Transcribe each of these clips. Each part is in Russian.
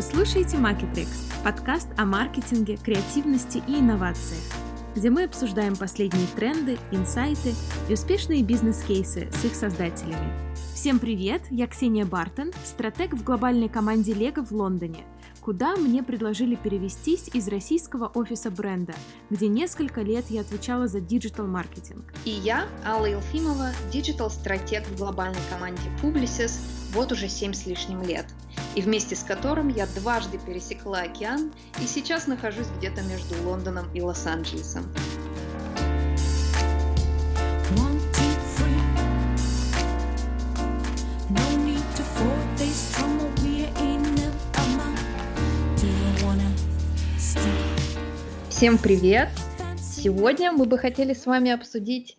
Вы слушаете Marketrix, подкаст о маркетинге, креативности и инновациях, где мы обсуждаем последние тренды, инсайты и успешные бизнес-кейсы с их создателями. Всем привет, я Ксения Бартон, стратег в глобальной команде Лего в Лондоне – куда мне предложили перевестись из российского офиса бренда, где несколько лет я отвечала за диджитал-маркетинг. И я, Алла Елфимова, диджитал-стратег в глобальной команде Publicis вот уже семь с лишним лет, и вместе с которым я дважды пересекла океан и сейчас нахожусь где-то между Лондоном и Лос-Анджелесом. Всем привет! Сегодня мы бы хотели с вами обсудить,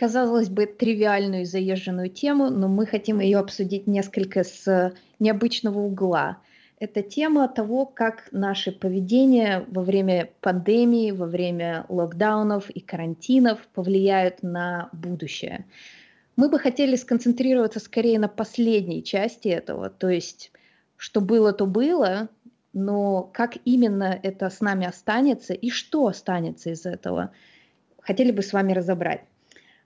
казалось бы, тривиальную заезженную тему, но мы хотим ее обсудить несколько с необычного угла. Это тема того, как наше поведение во время пандемии, во время локдаунов и карантинов повлияют на будущее. Мы бы хотели сконцентрироваться скорее на последней части этого, то есть что было, то было, но как именно это с нами останется и что останется из этого, хотели бы с вами разобрать.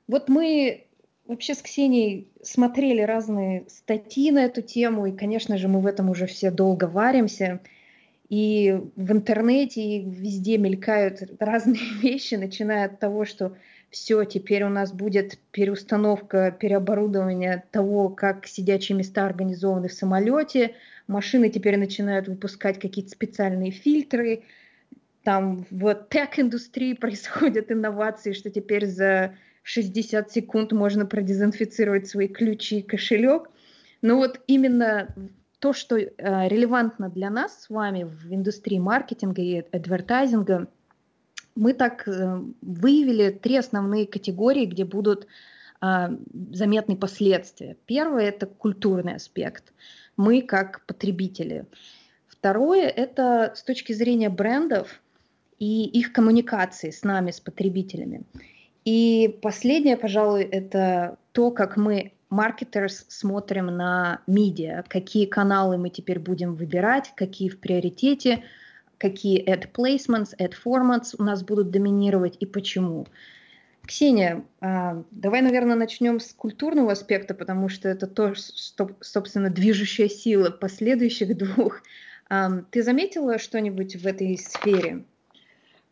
Вот мы вообще с Ксенией смотрели разные статьи на эту тему, и, конечно же, мы в этом уже все долго варимся. И в интернете и везде мелькают разные вещи, начиная от того, что все, теперь у нас будет переустановка, переоборудование того, как сидячие места организованы в самолете – машины теперь начинают выпускать какие-то специальные фильтры, там в тех-индустрии происходят инновации, что теперь за 60 секунд можно продезинфицировать свои ключи и кошелек. Но вот именно то, что э, релевантно для нас с вами в индустрии маркетинга и адвертайзинга, мы так э, выявили три основные категории, где будут э, заметны последствия. Первое – это культурный аспект – мы как потребители. Второе – это с точки зрения брендов и их коммуникации с нами, с потребителями. И последнее, пожалуй, это то, как мы, маркетерс, смотрим на медиа, какие каналы мы теперь будем выбирать, какие в приоритете, какие ad placements, ad formats у нас будут доминировать и почему. Ксения, а, давай, наверное, начнем с культурного аспекта, потому что это то, что, собственно, движущая сила последующих двух. Ты заметила что-нибудь в этой сфере?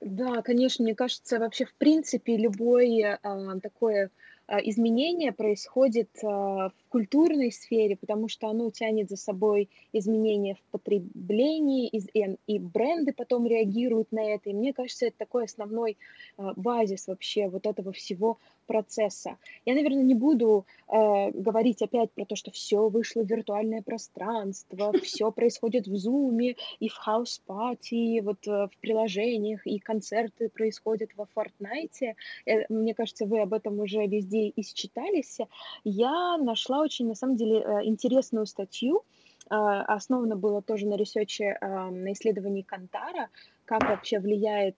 Да, конечно, мне кажется, вообще в принципе любое а, такое а, изменение происходит а, в культурной сфере, потому что оно тянет за собой изменения в потреблении, и бренды потом реагируют на это. И мне кажется, это такой основной а, базис вообще вот этого всего процесса. Я, наверное, не буду э, говорить опять про то, что все вышло в виртуальное пространство, все происходит в Zoom и в Party, вот э, в приложениях, и концерты происходят во Fortnite. Э, мне кажется, вы об этом уже везде начитались. Я нашла очень, на самом деле, э, интересную статью, а, основано было тоже на ресерче, на исследовании Кантара, как вообще влияет,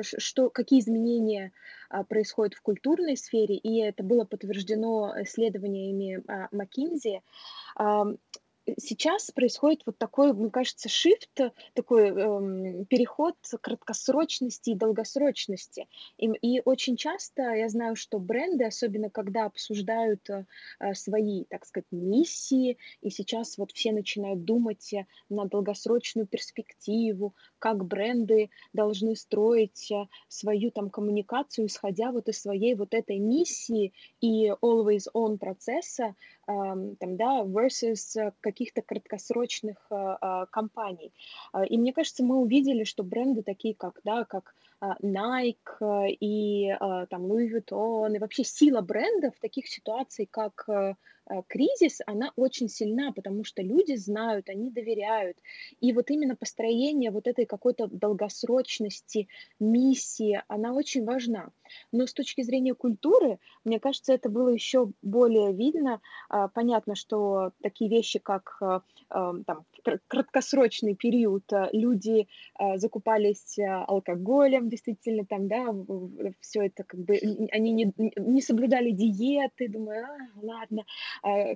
что, какие изменения а, происходят в культурной сфере, и это было подтверждено исследованиями McKinsey сейчас происходит вот такой, мне кажется, shift, такой эм, переход краткосрочности и долгосрочности. И, и очень часто я знаю, что бренды, особенно когда обсуждают э, свои, так сказать, миссии, и сейчас вот все начинают думать на долгосрочную перспективу, как бренды должны строить э, свою там коммуникацию, исходя вот из своей вот этой миссии и always on процесса, там, да, versus э, каких-то краткосрочных а, компаний. И мне кажется, мы увидели, что бренды такие, как, да, как Nike э, и там Louis Vuitton, и вообще сила бренда в таких ситуациях, как э, Э, кризис, она очень сильна, потому что люди знают, они доверяют. И вот именно построение вот этой какой-то долгосрочности, миссии, она очень важна. Но с точки зрения культуры, мне кажется, это было еще более видно. А, понятно, что такие вещи, как э, эм, там, краткосрочный период, э, люди закупались алкоголем, действительно, там, да, все это как бы, они не, не соблюдали диеты, думаю, а, ладно,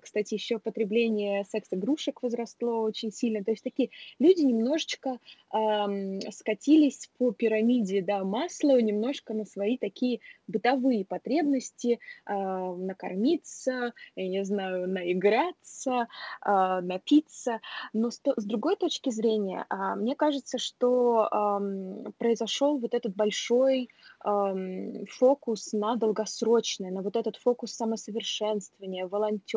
кстати, еще потребление секс-игрушек возросло очень сильно. То есть такие люди немножечко эм, скатились по пирамиде да, масла, немножко на свои такие бытовые потребности, э, накормиться, я не знаю, наиграться, э, напиться. Но с, с другой точки зрения, э, мне кажется, что э, произошел вот этот большой э, фокус на долгосрочное, на вот этот фокус самосовершенствования, волонтерства.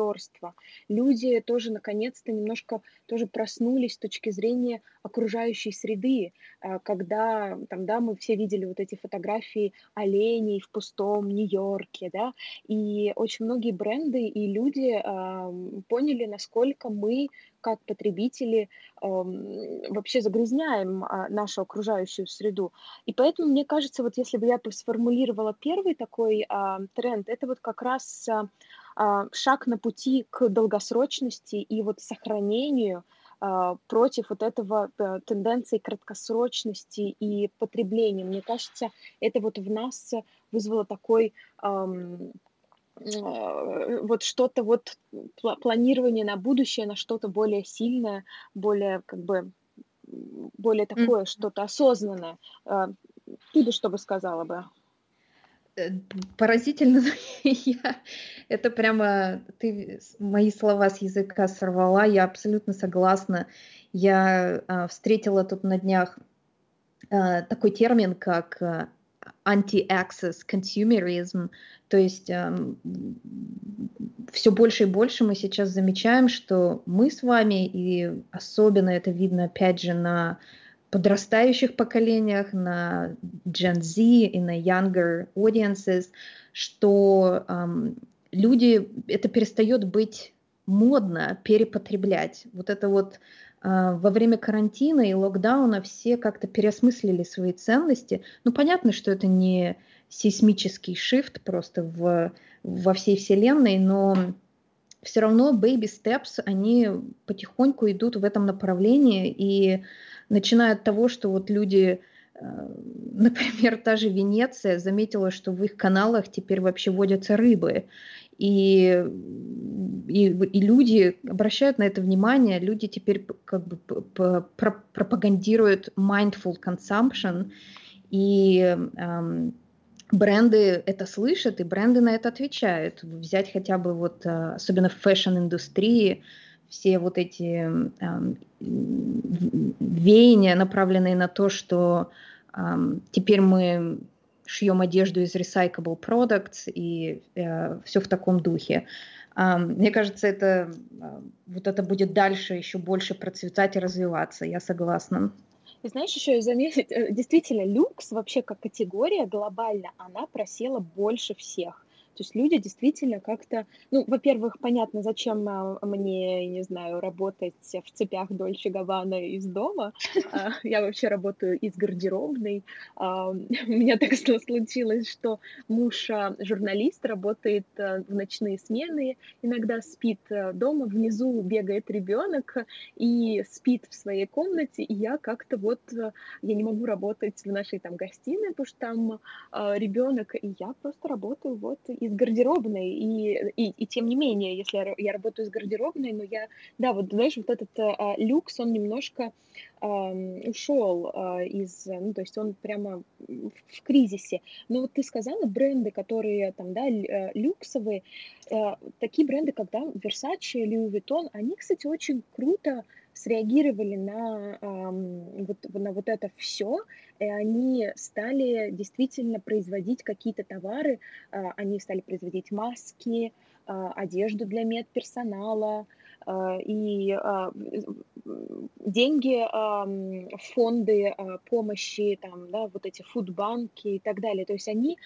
Люди тоже наконец-то немножко тоже проснулись с точки зрения окружающей среды, э, когда там, да, мы все видели вот эти фотографии оленей в пустом Нью-Йорке, да, и очень многие бренды и люди э, поняли, насколько мы как потребители э, вообще загрязняем э, нашу окружающую среду. И поэтому, мне кажется, вот если бы я сформулировала первый такой э, тренд, это вот как раз э, шаг на пути к долгосрочности и вот сохранению против вот этого э, тенденции краткосрочности и потребления. Мне кажется, это вот в нас вызвало такой эм, Э, вот что-то вот планирование на будущее, на что-то более сильное, более как бы более такое, mm. что-то осознанное. Э, ты бы что бы сказала бы? Э, поразительно, я, это прямо ты мои слова с языка сорвала, я абсолютно согласна. Я а, встретила тут на днях а, такой термин, как anti-access consumerism, то есть э, все больше и больше мы сейчас замечаем, что мы с вами, и особенно это видно опять же на подрастающих поколениях, на Gen Z и на younger audiences, что эм, люди, это перестает быть модно перепотреблять. Вот это вот а, во время карантина и локдауна все как-то переосмыслили свои ценности. Ну, понятно, что это не сейсмический шифт просто в, во всей вселенной, но все равно baby steps, они потихоньку идут в этом направлении и начиная от того, что вот люди, а, например, та же Венеция заметила, что в их каналах теперь вообще водятся рыбы. И, и, и люди обращают на это внимание, люди теперь как бы пропагандируют mindful consumption, и эм, бренды это слышат, и бренды на это отвечают. Взять хотя бы вот, э, особенно в фэшн-индустрии, все вот эти эм, веяния, направленные на то, что эм, теперь мы шьем одежду из recyclable products и э, все в таком духе. Э, мне кажется, это э, вот это будет дальше еще больше процветать и развиваться. Я согласна. И знаешь, еще заметить, э, действительно, люкс вообще как категория глобально, она просела больше всех. То есть люди действительно как-то, ну, во-первых, понятно, зачем а, мне, не знаю, работать в цепях Дольче Габбана из дома. А, я вообще работаю из гардеробной. А, у меня так случилось, что муж журналист, работает в ночные смены, иногда спит дома, внизу бегает ребенок и спит в своей комнате, и я как-то вот, я не могу работать в нашей там гостиной, потому что там ребенок, и я просто работаю вот из гардеробной, и, и, и тем не менее, если я, я работаю из гардеробной, но я, да, вот знаешь, вот этот а, люкс, он немножко а, ушел а, из, ну, то есть он прямо в, в кризисе. Но вот ты сказала, бренды, которые там, да, э, люксовые, а, такие бренды, как, да, Versace, Louis Vuitton, они, кстати, очень круто среагировали на, вот, на вот это все, и они стали действительно производить какие-то товары, а, они стали производить маски, а, одежду для медперсонала, а, и деньги, фонды помощи, там, да, вот эти фудбанки и так далее. То есть они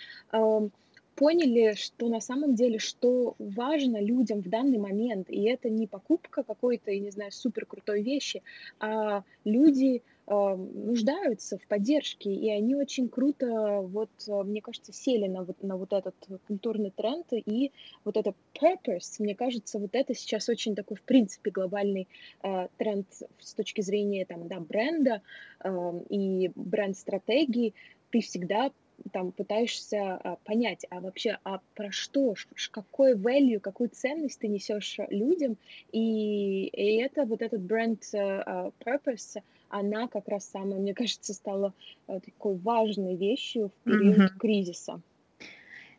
поняли, что на самом деле, что важно людям в данный момент, и это не покупка какой-то, я не знаю, супер крутой вещи, а люди э, нуждаются в поддержке, и они очень круто, вот, мне кажется, сели на вот, на вот этот культурный тренд, и вот это purpose, мне кажется, вот это сейчас очень такой, в принципе, глобальный э, тренд с точки зрения, там, да, бренда э, и бренд-стратегии, ты всегда там пытаешься а, понять, а вообще, а про что, какой value, какую ценность ты несешь людям, и, и это вот этот бренд uh, purpose, она как раз самая, мне кажется, стала uh, такой важной вещью в период mm-hmm. кризиса.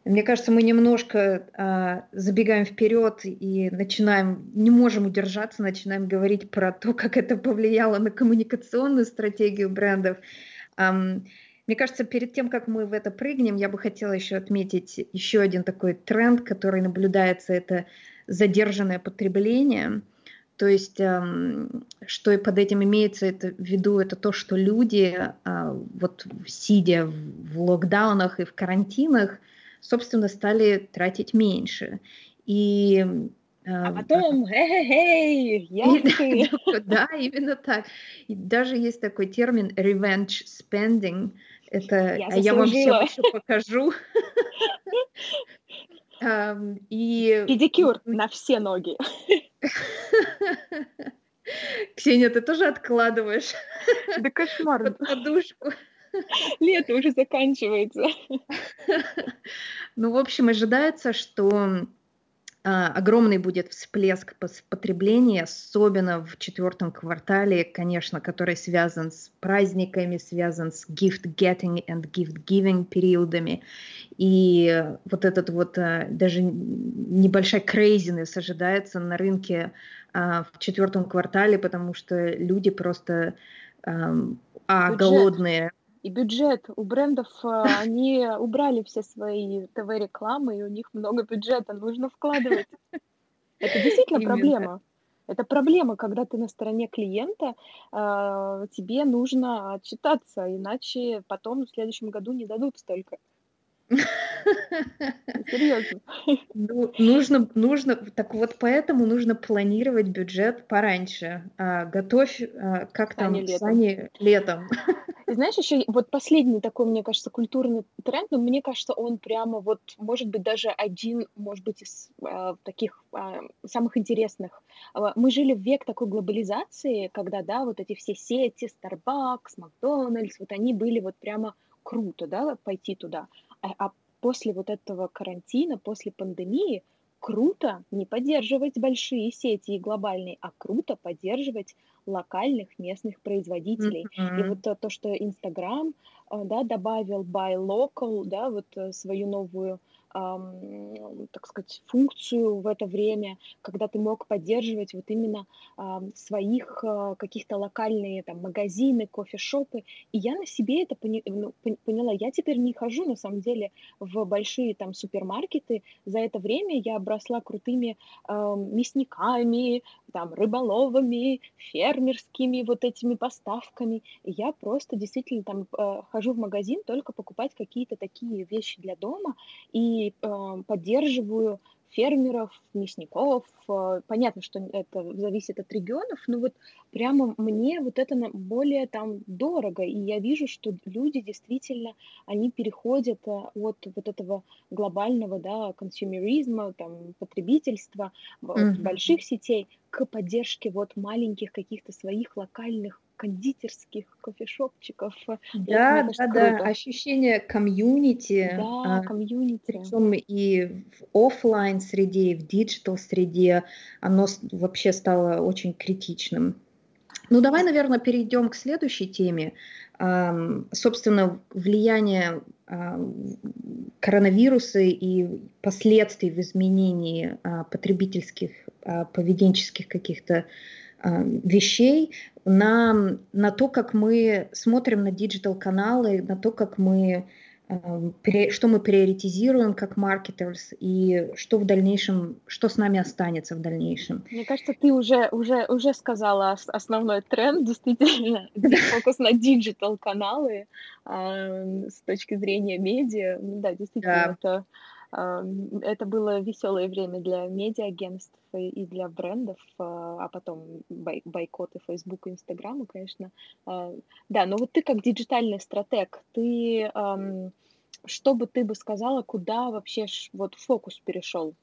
Мне кажется, мы немножко а, забегаем вперед и начинаем, не можем удержаться, начинаем говорить про то, как это повлияло на коммуникационную стратегию брендов. Um, мне кажется, перед тем, как мы в это прыгнем, я бы хотела еще отметить еще один такой тренд, который наблюдается, это задержанное потребление. То есть, эм, что и под этим имеется это в виду, это то, что люди, э, вот сидя в локдаунах и в карантинах, собственно, стали тратить меньше. И а потом, эй, яхты. Да, именно так. И даже есть такой термин revenge spending. Это, я а я вам все еще покажу. И... Педикюр на все ноги. Ксения, ты тоже откладываешь? Да кошмар. Под подушку. Лето уже заканчивается. Ну, в общем, ожидается, что огромный будет всплеск потребления, особенно в четвертом квартале, конечно, который связан с праздниками, связан с gift-getting and gift-giving периодами. И вот этот вот а, даже небольшая крейзинес ожидается на рынке а, в четвертом квартале, потому что люди просто а, голодные, и бюджет у брендов, а, они убрали все свои ТВ-рекламы, и у них много бюджета нужно вкладывать. Это действительно проблема. Это проблема, когда ты на стороне клиента, а, тебе нужно отчитаться, иначе потом в следующем году не дадут столько. Серьезно. Ну, нужно, нужно, так вот поэтому нужно планировать бюджет пораньше. А, готовь, а, как там, Сани летом. Сани летом. И знаешь, еще вот последний такой, мне кажется, культурный тренд, но мне кажется, он прямо вот, может быть, даже один, может быть, из э, таких э, самых интересных. Мы жили в век такой глобализации, когда, да, вот эти все сети, Starbucks, Макдональдс, вот они были вот прямо круто, да, пойти туда. А, а после вот этого карантина, после пандемии, круто не поддерживать большие сети и глобальные, а круто поддерживать локальных местных производителей. Mm-hmm. И вот то, то что Инстаграм э, да, добавил buy local, да, вот э, свою новую так сказать, функцию в это время, когда ты мог поддерживать вот именно своих а, каких-то локальные там магазины, кофешопы. И я на себе это ну, поняла. Я теперь не хожу, на самом деле, в большие там супермаркеты. За это время я обросла крутыми мясниками, там, рыболовами, фермерскими вот этими поставками. И я просто действительно там э, хожу в магазин только покупать какие-то такие вещи для дома и э, поддерживаю фермеров, мясников. Э, понятно, что это зависит от регионов, но вот прямо мне вот это более там дорого, и я вижу, что люди действительно, они переходят э, от вот этого глобального, да, консюмеризма, там, потребительства, mm-hmm. больших сетей к поддержке вот маленьких каких-то своих локальных кондитерских кофешопчиков. Да, да, да, круто. ощущение комьюнити. Да, а, комьюнити. Причем и в офлайн среде, и в диджитал среде оно вообще стало очень критичным. Ну, давай, наверное, перейдем к следующей теме. Собственно, влияние коронавируса и последствий в изменении а, потребительских, а, поведенческих каких-то вещей на, на то, как мы смотрим на диджитал-каналы, на то, как мы, э, что мы приоритизируем как marketers и что в дальнейшем, что с нами останется в дальнейшем. Мне кажется, ты уже, уже, уже сказала основной тренд, действительно, фокус на диджитал-каналы э, с точки зрения медиа. Да, действительно, это это было веселое время для медиа-агентств и для брендов, а, а потом бойкоты Facebook и Инстаграма, конечно. А, да, но вот ты как диджитальный стратег, ты что бы ты бы сказала, куда вообще вот фокус перешел?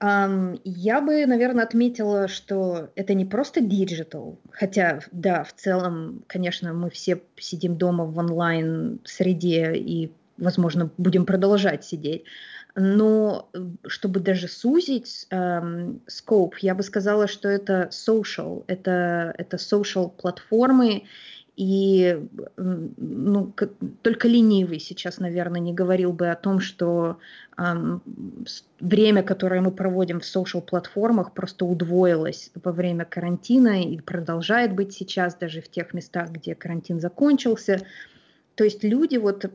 Я бы, наверное, отметила, что это не просто digital, хотя, да, в целом, конечно, мы все сидим дома в онлайн-среде и, возможно, будем продолжать сидеть, но чтобы даже сузить эм, scope, я бы сказала, что это social, это, это social платформы, и ну, только ленивый сейчас, наверное, не говорил бы о том, что эм, время, которое мы проводим в social платформах, просто удвоилось во время карантина и продолжает быть сейчас даже в тех местах, где карантин закончился. То есть люди вот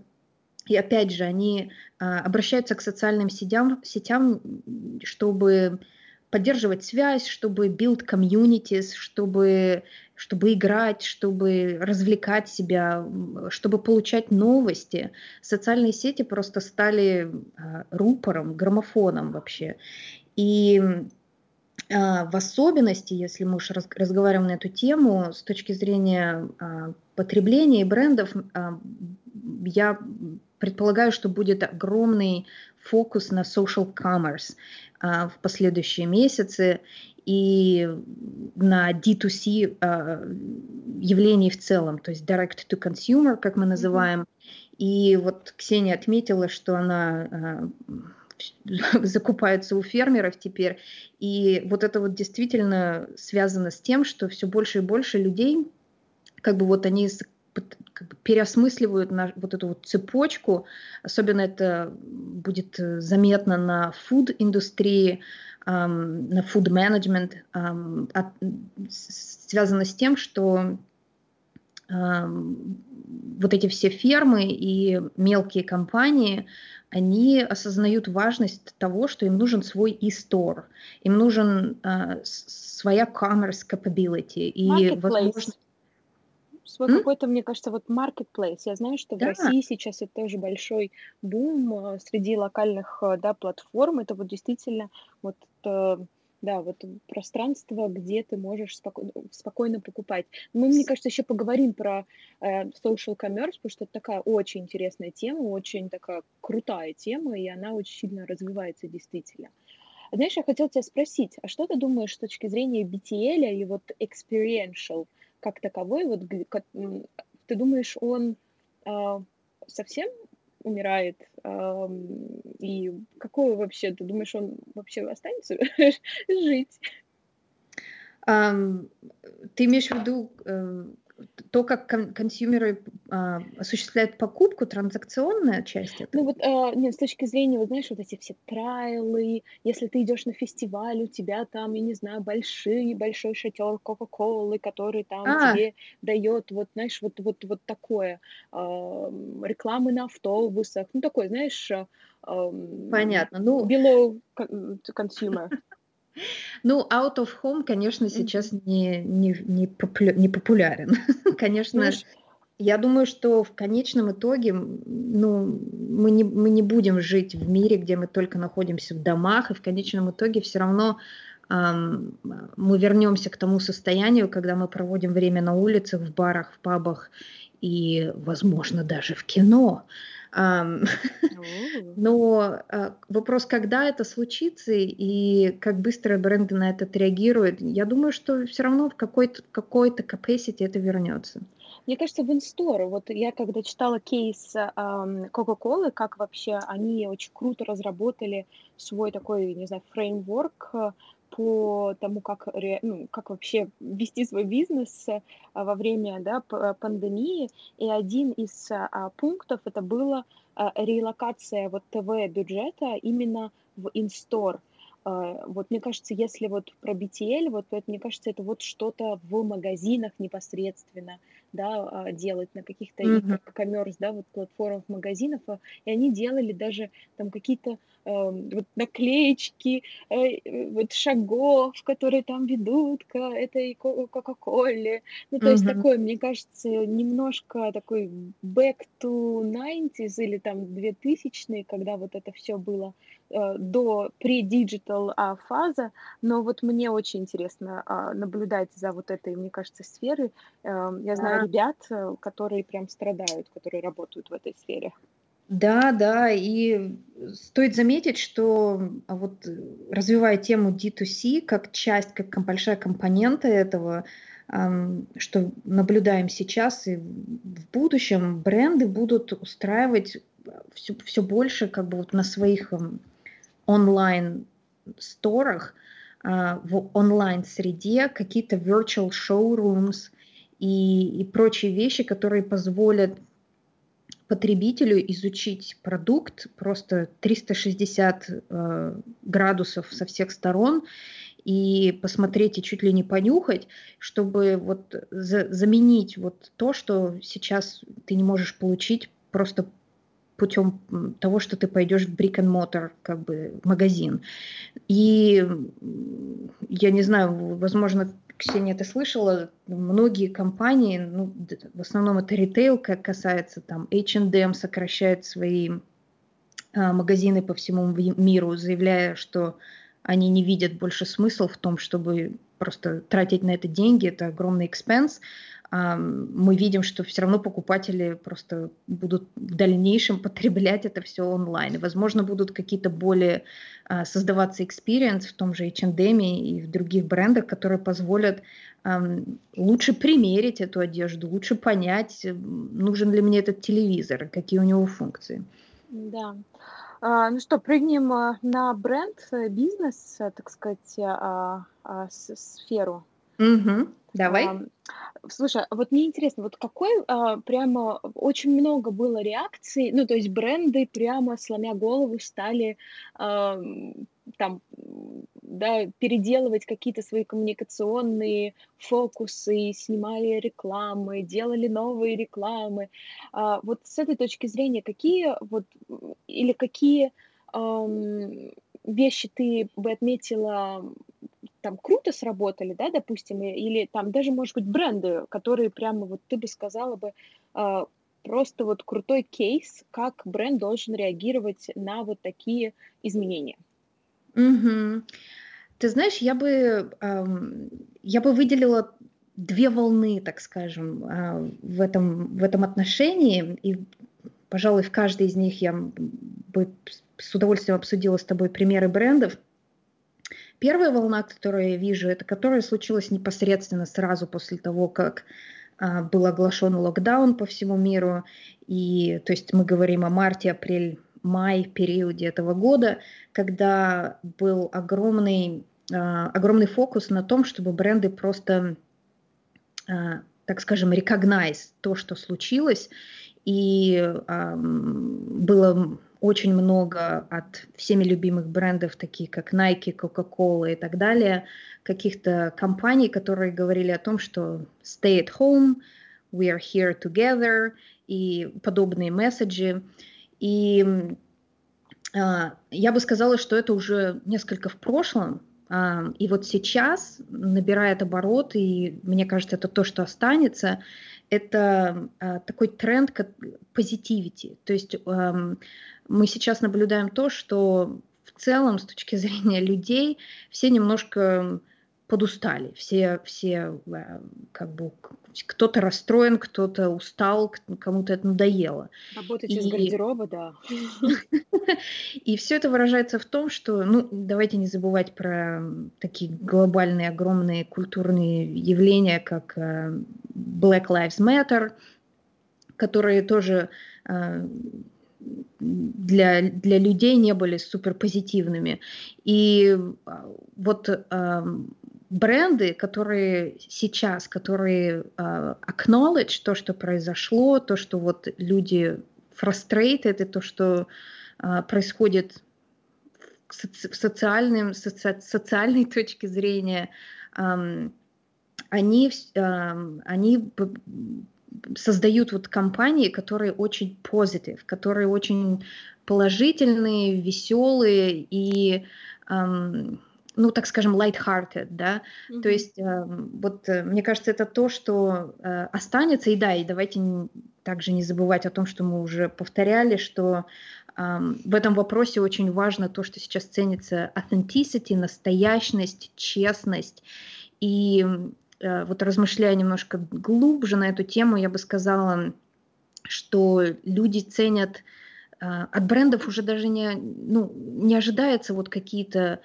и опять же, они а, обращаются к социальным сетям, сетям, чтобы поддерживать связь, чтобы build communities, чтобы, чтобы играть, чтобы развлекать себя, чтобы получать новости. Социальные сети просто стали а, рупором, граммофоном вообще. И а, в особенности, если мы уж разговариваем на эту тему, с точки зрения потребления и брендов, я предполагаю, что будет огромный фокус на social commerce а, в последующие месяцы и на D2C а, явлений в целом, то есть direct to consumer, как мы называем. Mm-hmm. И вот Ксения отметила, что она а, закупается у фермеров теперь. И вот это вот действительно связано с тем, что все больше и больше людей, как бы вот они как бы переосмысливают на, вот эту вот цепочку. Особенно это будет э, заметно на фуд-индустрии, эм, на фуд-менеджмент, эм, связано с тем, что эм, вот эти все фермы и мелкие компании, они осознают важность того, что им нужен свой e-store, им нужен э, своя commerce capability. И возможность свой М? какой-то, мне кажется, вот marketplace. Я знаю, что в России сейчас это тоже большой бум э, среди локальных, э, да, платформ. Это вот действительно вот э, да, вот пространство, где ты можешь споко- спокойно покупать. Мы, мне кажется, еще поговорим про э, social commerce, потому что это такая очень интересная тема, очень такая крутая тема, и она очень сильно развивается действительно. Знаешь, я хотела тебя спросить, а что ты думаешь с точки зрения BTL и вот experiential? Как таковой, вот ты думаешь, он э, совсем умирает? Э, и какой вообще, ты думаешь, он вообще останется жить? Um, ты имеешь в виду э, то, как кон- консюмеры а, осуществляют покупку, транзакционная часть этого? Ну вот, а, нет, с точки зрения, вот знаешь, вот эти все трайлы, если ты идешь на фестиваль, у тебя там, я не знаю, большой, большой шатер Кока-Колы, который там а. тебе дает, вот, знаешь, вот, вот, вот такое, а, рекламы на автобусах, ну такое, знаешь, а, Понятно. Ну, below consumer. Ну, out of home, конечно, сейчас не, не, не, популя- не популярен. конечно, Знаешь, я думаю, что в конечном итоге ну, мы, не, мы не будем жить в мире, где мы только находимся в домах, и в конечном итоге все равно эм, мы вернемся к тому состоянию, когда мы проводим время на улицах, в барах, в пабах и, возможно, даже в кино. Но а, вопрос, когда это случится и как быстро бренды на это отреагируют, я думаю, что все равно в какой-то какой capacity это вернется. Мне кажется, в инстор, вот я когда читала кейс Coca-Cola, как вообще они очень круто разработали свой такой, не знаю, фреймворк по тому, как, ну, как вообще вести свой бизнес во время да, пандемии. И один из а, пунктов это было а, релокация вот ТВ-бюджета именно в инстор. А, вот мне кажется, если вот про BTL, вот это, мне кажется, это вот что-то в магазинах непосредственно, да, а, делать на каких-то mm-hmm. коммерс, да, вот платформах магазинов, и они делали даже там какие-то Эм, вот наклеечки э, вот шагов, которые там ведут к этой Кока-Коле. Ну, то есть такой, мне кажется, немножко такой back to 90s или там 2000 когда вот это все было э, до pre-digital а, фаза, но вот мне очень интересно а, наблюдать за вот этой, мне кажется, сферой. Эм, я знаю ребят, э, которые прям страдают, которые работают в этой сфере. Да, да, и стоит заметить, что а вот развивая тему D2C как часть, как большая компонента этого, что наблюдаем сейчас и в будущем, бренды будут устраивать все, все больше как бы вот на своих онлайн сторах, а, в онлайн среде какие-то virtual showrooms и, и прочие вещи, которые позволят потребителю изучить продукт просто 360 э, градусов со всех сторон и посмотреть и чуть ли не понюхать, чтобы вот за, заменить вот то, что сейчас ты не можешь получить просто путем того, что ты пойдешь в brick and mortar, как бы магазин. И я не знаю, возможно, Ксения, ты слышала, многие компании, ну, в основном это ритейл, как касается там H&M сокращает свои а, магазины по всему миру, заявляя, что они не видят больше смысла в том, чтобы просто тратить на это деньги, это огромный экспенс, мы видим, что все равно покупатели просто будут в дальнейшем потреблять это все онлайн. И, возможно, будут какие-то более а, создаваться experience в том же H&M и в других брендах, которые позволят лучше примерить эту одежду, лучше понять, нужен ли мне этот телевизор, какие у него функции. Да. А, ну что, прыгнем а, на бренд, э, бизнес, э, так сказать, сферу. Угу. Давай. А, слушай, вот мне интересно, вот какой а, прямо очень много было реакций, ну то есть бренды прямо сломя голову стали а, там да, переделывать какие-то свои коммуникационные фокусы, снимали рекламы, делали новые рекламы. А, вот с этой точки зрения, какие вот или какие эм, вещи ты бы отметила там круто сработали, да, допустим, или там даже, может быть, бренды, которые прямо вот ты бы сказала бы э, просто вот крутой кейс, как бренд должен реагировать на вот такие изменения. Угу. Ты знаешь, я бы, эм, я бы выделила две волны, так скажем, э, в, этом, в этом отношении, и, пожалуй, в каждой из них я бы с удовольствием обсудила с тобой примеры брендов. Первая волна, которую я вижу, это которая случилась непосредственно сразу после того, как а, был оглашен локдаун по всему миру. И, то есть мы говорим о марте, апрель, май периоде этого года, когда был огромный, а, огромный фокус на том, чтобы бренды просто, а, так скажем, recognize то, что случилось, и было очень много от всеми любимых брендов, таких как Nike, Coca-Cola и так далее, каких-то компаний, которые говорили о том, что stay at home, we are here together и подобные месседжи. И а, я бы сказала, что это уже несколько в прошлом, а, и вот сейчас набирает оборот, и мне кажется, это то, что останется, это а, такой тренд как позитивити. То есть мы сейчас наблюдаем то, что в целом с точки зрения людей все немножко подустали, все, все э, как бы кто-то расстроен, кто-то устал, кому-то это надоело. Работать и... из гардероба, да. И все это выражается в том, что, ну, давайте не забывать про такие глобальные, огромные культурные явления, как э, Black Lives Matter, которые тоже э, для, для людей не были супер позитивными. И а, вот э, бренды, которые сейчас, которые э, acknowledge то, что произошло, то, что вот люди frustrated, и то, что э, происходит в, соци- в социальном, соци- социальной точке зрения, э, они, э, они создают вот компании, которые очень позитив, которые очень положительные, веселые и, эм, ну, так скажем, light-hearted, да, mm-hmm. то есть эм, вот э, мне кажется, это то, что э, останется, и да, и давайте также не забывать о том, что мы уже повторяли, что Um, в этом вопросе очень важно то, что сейчас ценится authenticity, настоящность, честность. И Э, вот размышляя немножко глубже на эту тему, я бы сказала, что люди ценят от брендов уже даже не, ну, не ожидается вот какие-то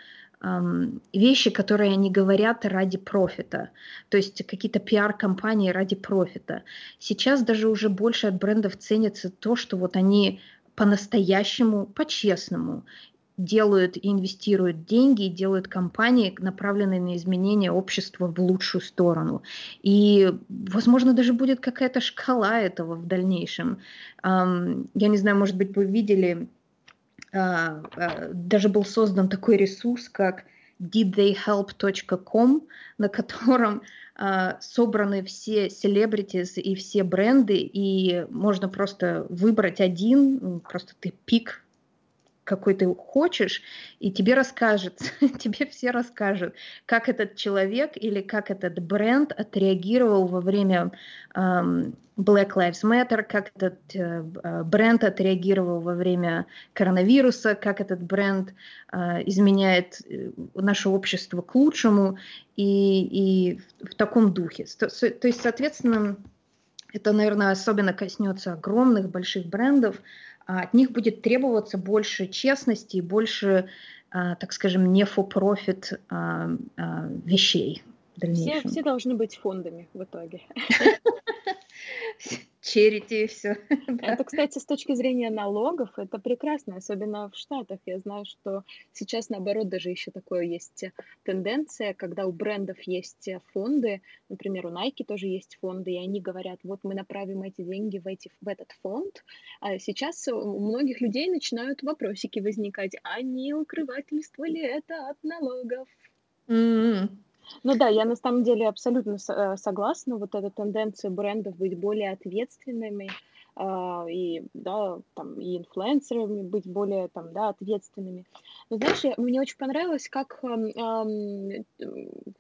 вещи, которые они говорят ради профита, то есть какие-то пиар-компании ради профита. Сейчас даже уже больше от брендов ценится то, что вот они по-настоящему, по-честному делают и инвестируют деньги, и делают компании, направленные на изменение общества в лучшую сторону. И, возможно, даже будет какая-то шкала этого в дальнейшем. Я не знаю, может быть, вы видели а, а, даже был создан такой ресурс, как didtheyhelp.com, на котором а, собраны все celebrities и все бренды, и можно просто выбрать один, просто ты пик какой ты хочешь, и тебе расскажет, тебе все расскажут, как этот человек или как этот бренд отреагировал во время um, Black Lives Matter, как этот uh, бренд отреагировал во время коронавируса, как этот бренд uh, изменяет наше общество к лучшему, и, и в таком духе. То, есть, соответственно, это, наверное, особенно коснется огромных больших брендов, от них будет требоваться больше честности и больше, а, так скажем, не for profit Все, все должны быть фондами в итоге. Черити и все. Это, кстати, с точки зрения налогов, это прекрасно, особенно в Штатах. Я знаю, что сейчас, наоборот, даже еще такое есть тенденция, когда у брендов есть фонды, например, у Nike тоже есть фонды, и они говорят, вот мы направим эти деньги в, эти, в этот фонд. А сейчас у многих людей начинают вопросики возникать, а не укрывательство ли это от налогов? Mm-hmm. Ну да, я на самом деле абсолютно э, согласна. Вот эта тенденция брендов быть более ответственными, а, и, да, там, и инфлюенсерами быть более, там, да, ответственными. Но знаешь, я, мне очень понравилось, как эм, эм,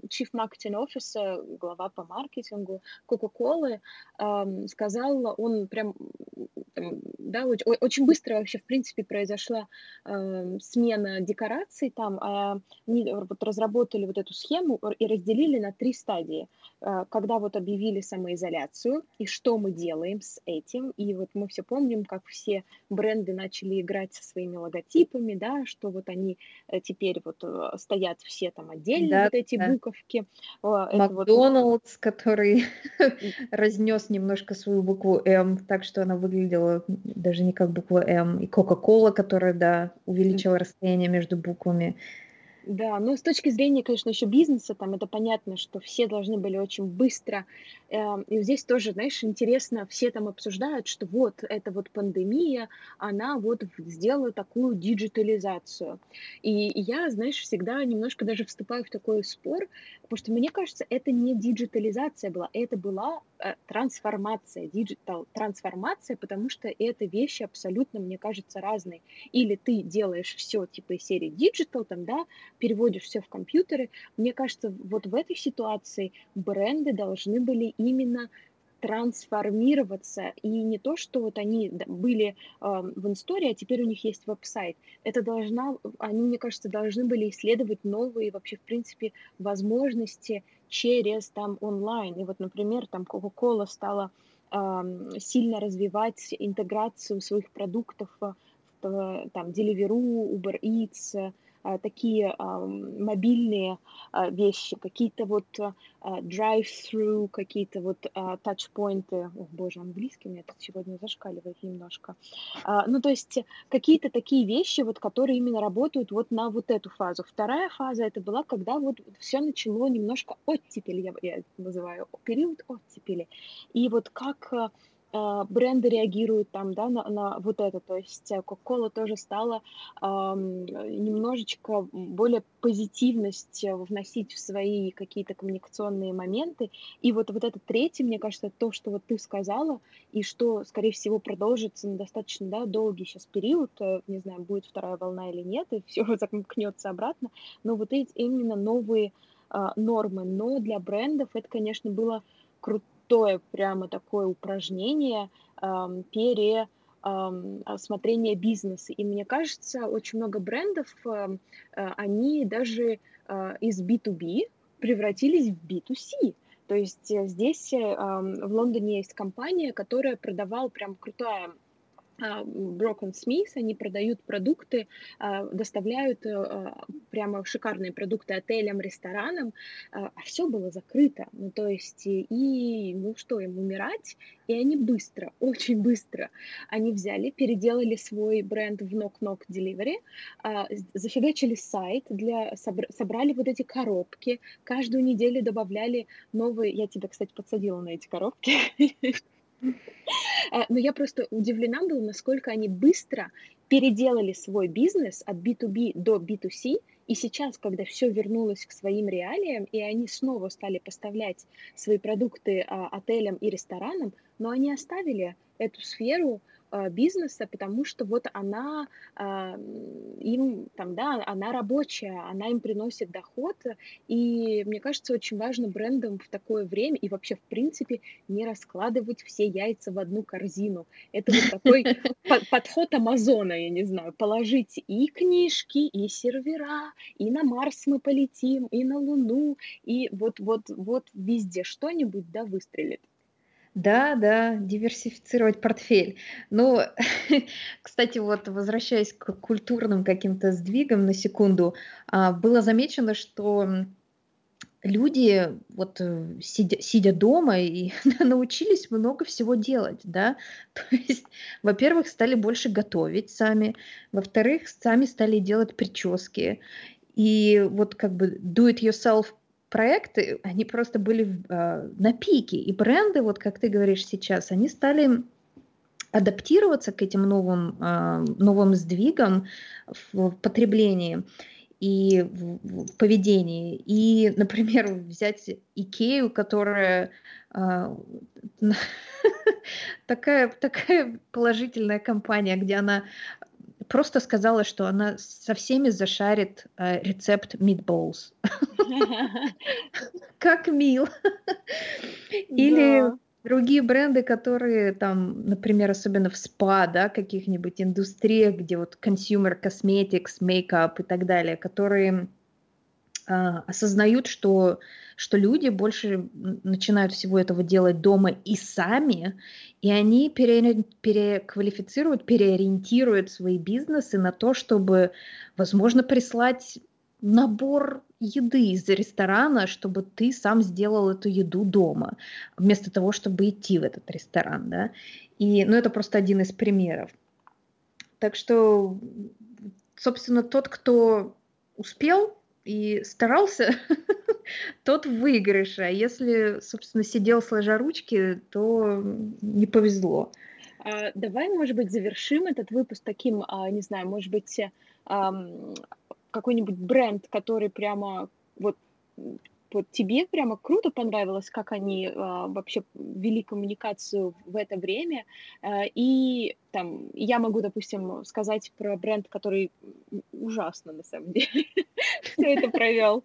Chief Marketing Officer, глава по маркетингу Coca-Cola, эм, сказал, он прям, там, да, очень, быстро вообще, в принципе, произошла э, смена декораций там, э, они вот разработали вот эту схему и разделили на три стадии. Э, когда вот объявили самоизоляцию, и что мы делаем с этим, и вот мы все помним, как все бренды начали играть со своими логотипами, да, что вот они э, теперь вот э, стоят все там отдельно, да, вот эти да. буковки. Макдоналдс, вот... который разнес немножко свою букву М, так что она выглядела даже не как буква М, и Кока-Кола, которая, да, увеличила расстояние между буквами. Да, ну с точки зрения, конечно, еще бизнеса, там это понятно, что все должны были очень быстро. Э, и здесь тоже, знаешь, интересно, все там обсуждают, что вот эта вот пандемия, она вот сделала такую диджитализацию. И, и я, знаешь, всегда немножко даже вступаю в такой спор, потому что мне кажется, это не диджитализация была, это была э, трансформация, диджитал трансформация, потому что это вещи абсолютно, мне кажется, разные. Или ты делаешь все типа из серии диджитал, там, да, переводишь все в компьютеры. Мне кажется, вот в этой ситуации бренды должны были именно трансформироваться и не то, что вот они были э, в инстории, а теперь у них есть веб-сайт. Это должна, они, мне кажется, должны были исследовать новые вообще, в принципе, возможности через там онлайн. И вот, например, там Coca-Cola стала э, сильно развивать интеграцию своих продуктов в, там Deliveroo, Uber Eats, такие мобильные а, вещи, какие-то вот а, drive-through, какие-то вот тачпоинты. О, боже, английский у меня тут сегодня зашкаливает немножко. Ну, то есть какие-то такие вещи, вот, которые именно работают вот на вот эту фазу. Вторая фаза это была, когда вот все начало немножко оттепели, я, я называю период оттепели. И вот как а, бренды реагируют там, да, на, на вот это, то есть э, Coca-Cola тоже стала э, немножечко более позитивность э, вносить в свои какие-то коммуникационные моменты, и вот, вот это третье, мне кажется, то, что вот ты сказала, и что, скорее всего, продолжится на достаточно, да, долгий сейчас период, э, не знаю, будет вторая волна или нет, и все замкнется обратно, но вот эти именно новые э, нормы, но для брендов это, конечно, было круто, крутое прямо такое упражнение э, пере осмотрение бизнеса. И мне кажется, очень много брендов, э, они даже э, из B2B превратились в B2C. То есть э, здесь в Лондоне есть компания, которая продавала прям крутая а, Broken Smith, они продают продукты, а, доставляют э, а, прямо шикарные продукты отелям, ресторанам, а все было закрыто. Ну, то есть, и, ну что, им умирать? И они быстро, очень быстро, они взяли, переделали свой бренд в Knock Knock Delivery, зафигачили сайт, для, собрали вот эти коробки, каждую неделю добавляли новые, я тебя, кстати, подсадила на эти коробки, А, но я просто удивлена была, насколько они быстро переделали свой бизнес от B2B до B2C, и сейчас, когда все вернулось к своим реалиям, и они снова стали поставлять свои продукты а, отелям и ресторанам, но они оставили эту сферу бизнеса, потому что вот она а, им там, да, она рабочая, она им приносит доход, и мне кажется, очень важно брендам в такое время и вообще, в принципе, не раскладывать все яйца в одну корзину. Это вот такой подход Амазона, я не знаю, положить и книжки, и сервера, и на Марс мы полетим, и на Луну, и вот, вот, вот везде что-нибудь, да, выстрелит. Да, да, диверсифицировать портфель. Ну, кстати, вот возвращаясь к культурным каким-то сдвигам на секунду, а, было замечено, что люди, вот э, сидя, сидя дома, и научились много всего делать, да. То есть, во-первых, стали больше готовить сами, во-вторых, сами стали делать прически. И вот как бы do it yourself проекты, они просто были э, на пике. И бренды, вот как ты говоришь сейчас, они стали адаптироваться к этим новым, э, новым сдвигам в, потреблении и в поведении. И, например, взять Икею, которая э, такая, такая положительная компания, где она просто сказала, что она со всеми зашарит э, рецепт meatballs. Как мил. Или другие бренды, которые там, например, особенно в спа, да, каких-нибудь индустриях, где вот consumer cosmetics, makeup и так далее, которые осознают, что, что люди больше начинают всего этого делать дома и сами, и они пере, переквалифицируют, переориентируют свои бизнесы на то, чтобы, возможно, прислать набор еды из ресторана, чтобы ты сам сделал эту еду дома, вместо того, чтобы идти в этот ресторан, да. И, ну, это просто один из примеров. Так что, собственно, тот, кто успел и старался, тот в выигрыше. А если, собственно, сидел сложа ручки, то не повезло. А, давай, может быть, завершим этот выпуск таким, а, не знаю, может быть, какой-нибудь бренд, который прямо вот вот тебе прямо круто понравилось, как они э, вообще вели коммуникацию в это время. Э, и там я могу, допустим, сказать про бренд, который ужасно на самом деле все это провел.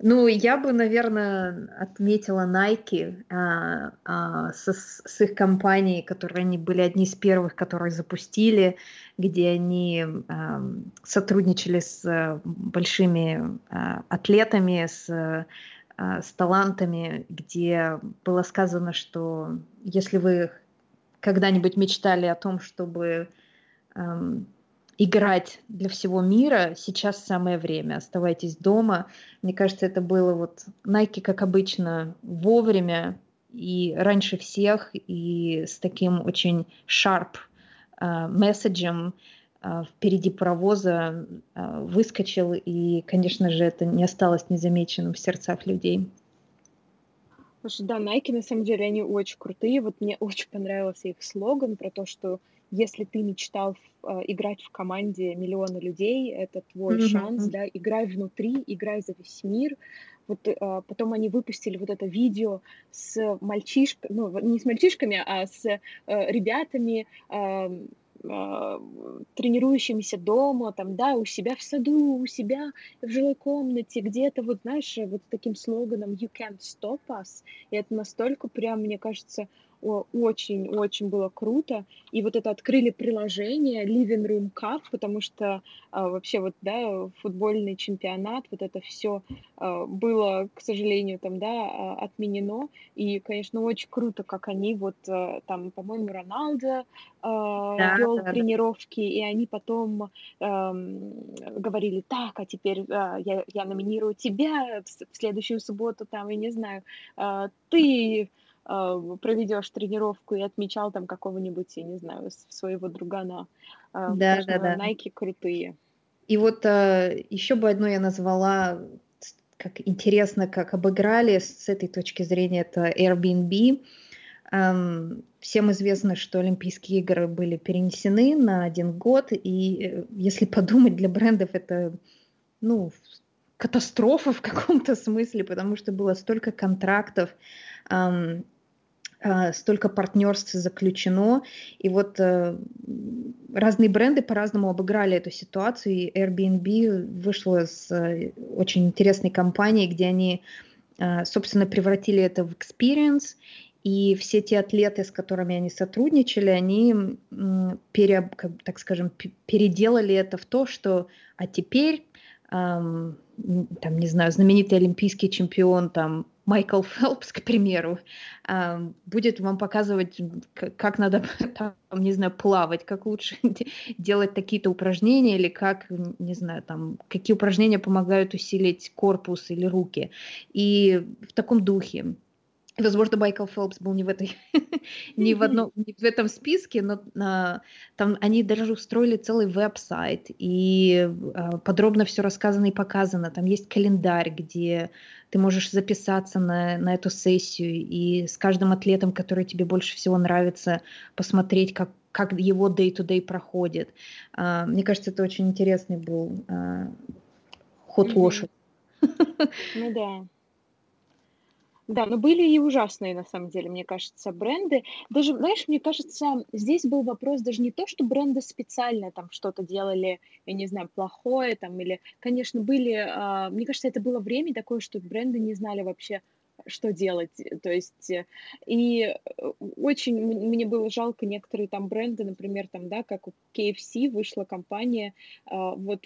Ну, я бы, наверное, отметила Nike а, а, с, с их компанией, которые они были одни из первых, которые запустили, где они а, сотрудничали с а, большими а, атлетами, с, а, с талантами, где было сказано, что если вы когда-нибудь мечтали о том, чтобы играть для всего мира, сейчас самое время. Оставайтесь дома. Мне кажется, это было вот Nike, как обычно, вовремя и раньше всех, и с таким очень sharp uh, месседжем uh, впереди паровоза uh, выскочил, и, конечно же, это не осталось незамеченным в сердцах людей. Слушай, да, Nike, на самом деле, они очень крутые. Вот мне очень понравился их слоган про то, что если ты мечтал э, играть в команде миллиона людей, это твой mm-hmm. шанс, да, играй внутри, играй за весь мир. Вот э, потом они выпустили вот это видео с мальчишками, ну, не с мальчишками, а с э, ребятами, э, э, тренирующимися дома, там, да, у себя в саду, у себя в жилой комнате, где-то, вот, знаешь, вот таким слоганом «You can't stop us», и это настолько прям, мне кажется, очень-очень было круто. И вот это открыли приложение Living Room Cup, потому что а, вообще вот, да, футбольный чемпионат, вот это все а, было, к сожалению, там, да, а, отменено. И, конечно, очень круто, как они вот а, там, по-моему, Роналдо а, Да, вел да, да. тренировки, и они потом ам, говорили, так, а теперь а, я, я номинирую тебя в следующую субботу, там, я не знаю, а, ты а, проведешь тренировку и отмечал там какого-нибудь, я не знаю, своего другана. А, Да, да, да. Nike крутые. И вот э, еще бы одно я назвала, как интересно, как обыграли с этой точки зрения, это Airbnb. Эм, Всем известно, что Олимпийские игры были перенесены на один год, и э, если подумать, для брендов это, ну, катастрофа в каком-то смысле, потому что было столько контрактов, эм, э, столько партнерств заключено, и вот э, разные бренды по-разному обыграли эту ситуацию, и Airbnb вышла с э, очень интересной компанией, где они, э, собственно, превратили это в experience, и все те атлеты, с которыми они сотрудничали, они, пере, так скажем, пе- переделали это в то, что а теперь, ам, м, там, не знаю, знаменитый олимпийский чемпион, там, Майкл Фелпс, к примеру, будет вам показывать, как надо, там, не знаю, плавать, как лучше де- делать такие-то упражнения, или как, не знаю, там, какие упражнения помогают усилить корпус или руки. И в таком духе. Возможно, Майкл Фелпс был не в этой, не в одном, не в этом списке, но а, там они даже устроили целый веб-сайт и а, подробно все рассказано и показано. Там есть календарь, где ты можешь записаться на, на эту сессию и с каждым атлетом, который тебе больше всего нравится, посмотреть, как, как его day-to-day проходит. А, мне кажется, это очень интересный был а, ход лошади. Ну да. Да, но были и ужасные, на самом деле, мне кажется, бренды. Даже, знаешь, мне кажется, здесь был вопрос даже не то, что бренды специально там что-то делали, я не знаю, плохое там, или, конечно, были, а, мне кажется, это было время такое, что бренды не знали вообще, что делать. То есть, э, и э, очень мне было жалко некоторые там бренды, например, там, да, как у KFC вышла компания, а, вот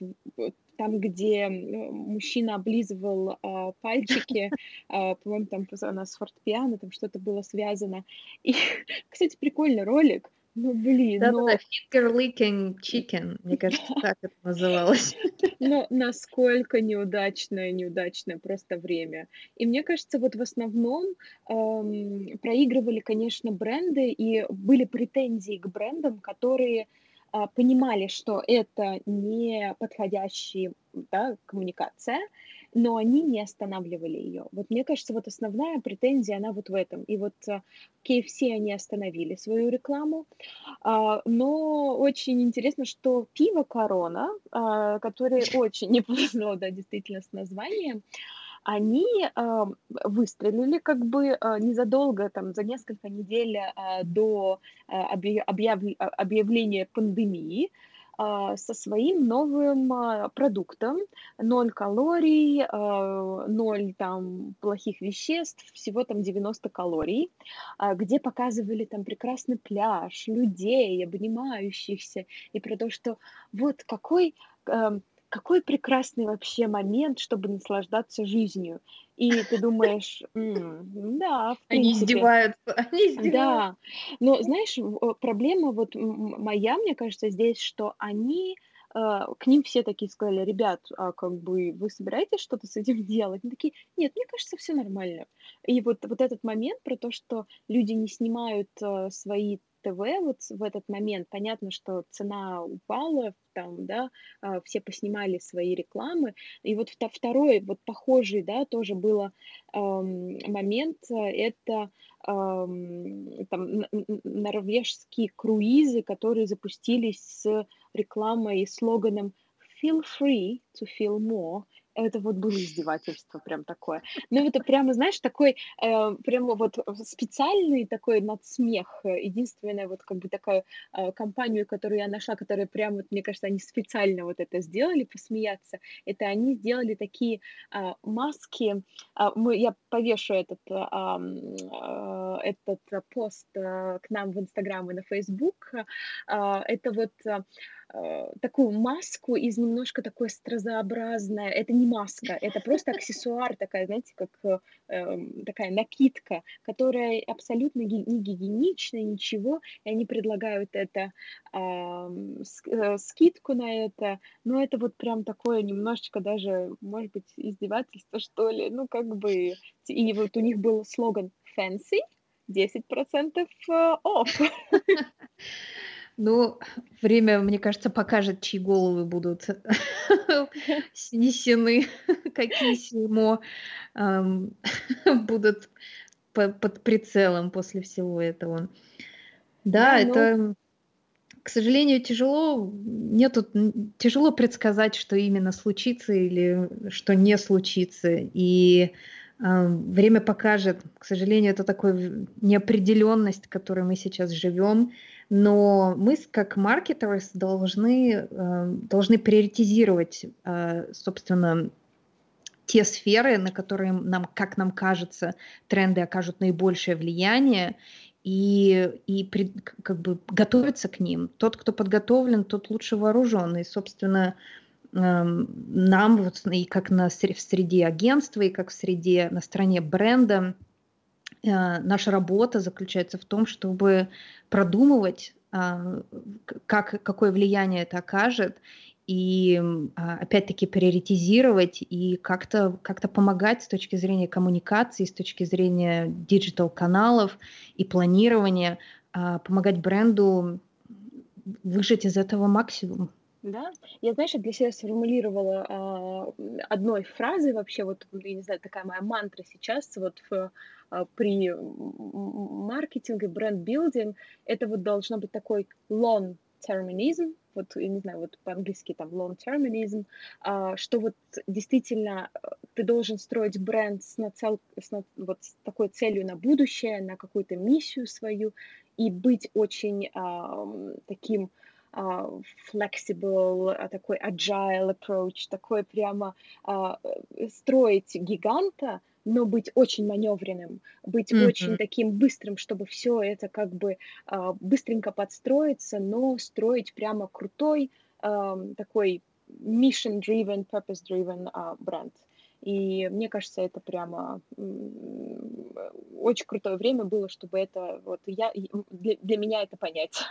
там, где мужчина облизывал а, пальчики, а, по-моему, там она с фортепиано, там что-то было связано. И, кстати, прикольный ролик. Ну, блин, Да-да-да, но, finger licking chicken, мне кажется, так это называлось. но насколько неудачное, неудачное просто время. И мне кажется, вот в основном эм, проигрывали, конечно, бренды, и были претензии к брендам, которые понимали, что это не подходящая да, коммуникация, но они не останавливали ее. Вот мне кажется, вот основная претензия, она вот в этом. И вот а, KFC они остановили свою рекламу, а, но очень интересно, что пиво Корона, а, которое очень не повезло, да, действительно, с названием, они а, выстрелили как бы а, незадолго, там, за несколько недель а, до объя- объяв- объявления пандемии а, со своим новым а, продуктом. Ноль калорий, а, ноль там плохих веществ, всего там 90 калорий, а, где показывали там прекрасный пляж, людей, обнимающихся, и про то, что вот какой эм, какой прекрасный вообще момент, чтобы наслаждаться жизнью. И ты думаешь, «М, да, в Они принципе, издеваются, они издеваются. да. Но знаешь, в- э, проблема вот м- моя, мне кажется, здесь, что они э, к ним все такие сказали, ребят, а как бы вы собираетесь что-то с этим делать? Они такие, нет, мне кажется, все нормально. И вот, вот этот момент про то, что люди не снимают э, свои ТВ вот в этот момент, понятно, что цена упала, там, да, а, все поснимали свои рекламы, и вот вто- второй, вот похожий, да, тоже было ам, момент, э, это ам, там норвежские круизы, которые запустились с рекламой и слоганом «Feel free», to feel more, это вот было издевательство прям такое. Ну, это прямо, знаешь, такой, э, прямо вот специальный такой надсмех. Единственная вот как бы такая э, компанию, которую я нашла, которая прям, вот, мне кажется, они специально вот это сделали, посмеяться, это они сделали такие э, маски. Э, мы, я повешу этот, э, э, этот пост э, к нам в Инстаграм и на Фейсбук. Э, это вот... Э, Э, такую маску из немножко такой строзообразной. Это не маска, это просто аксессуар такая, знаете, как э, эм, такая накидка, которая абсолютно не гигиеничная, ничего, и они предлагают это, э, скидку на это, но это вот прям такое немножечко даже, может быть, издевательство, что ли, ну, как бы, и вот у них был слоган «fancy», 10% off. Ну, время, мне кажется, покажет, чьи головы будут снесены, какие симо будут под прицелом после всего этого. Да, ну это, к сожалению, тяжело. Нету тяжело предсказать, что именно случится или что не случится. И время покажет. К сожалению, это такая неопределенность, в которой мы сейчас живем но мы как маркетеры должны, э, должны приоритизировать, э, собственно, те сферы, на которые нам, как нам кажется, тренды окажут наибольшее влияние, и, и при, как бы готовиться к ним. Тот, кто подготовлен, тот лучше вооружен. И, собственно, эм, нам вот и как на, в среде агентства, и как в среде на стороне бренда – наша работа заключается в том, чтобы продумывать, а, как, какое влияние это окажет, и а, опять-таки приоритизировать и как-то как помогать с точки зрения коммуникации, с точки зрения диджитал-каналов и планирования, а, помогать бренду выжать из этого максимум. Да, я, знаешь, для себя сформулировала а, одной фразой вообще, вот, я не знаю, такая моя мантра сейчас, вот в а, при маркетинге, бренд-билдинг, это вот должно быть такой long terminism, вот, я не знаю, вот по-английски там long terminism, а, что вот действительно э, ты должен строить бренд с, нацел, с, вот с такой целью на будущее, на какую-то миссию свою, и быть очень а, таким а, flexible, а, такой agile approach, такой прямо а, э, строить гиганта, но быть очень маневренным, быть mm-hmm. очень таким быстрым, чтобы все это как бы uh, быстренько подстроиться, но строить прямо крутой uh, такой mission-driven, purpose-driven uh, бренд. И мне кажется, это прямо очень крутое время было, чтобы это вот я для, для меня это понять.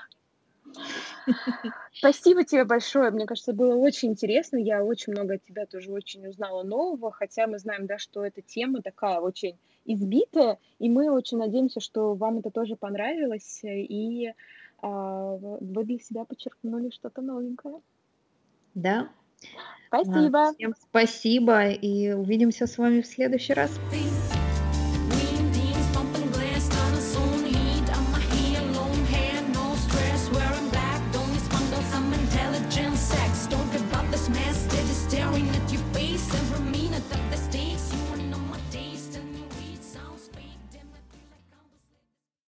Спасибо тебе большое. Мне кажется, было очень интересно. Я очень много от тебя тоже очень узнала нового, хотя мы знаем, да, что эта тема такая очень избитая, и мы очень надеемся, что вам это тоже понравилось, и а, вы для себя подчеркнули что-то новенькое. Да. Спасибо. Всем спасибо, и увидимся с вами в следующий раз.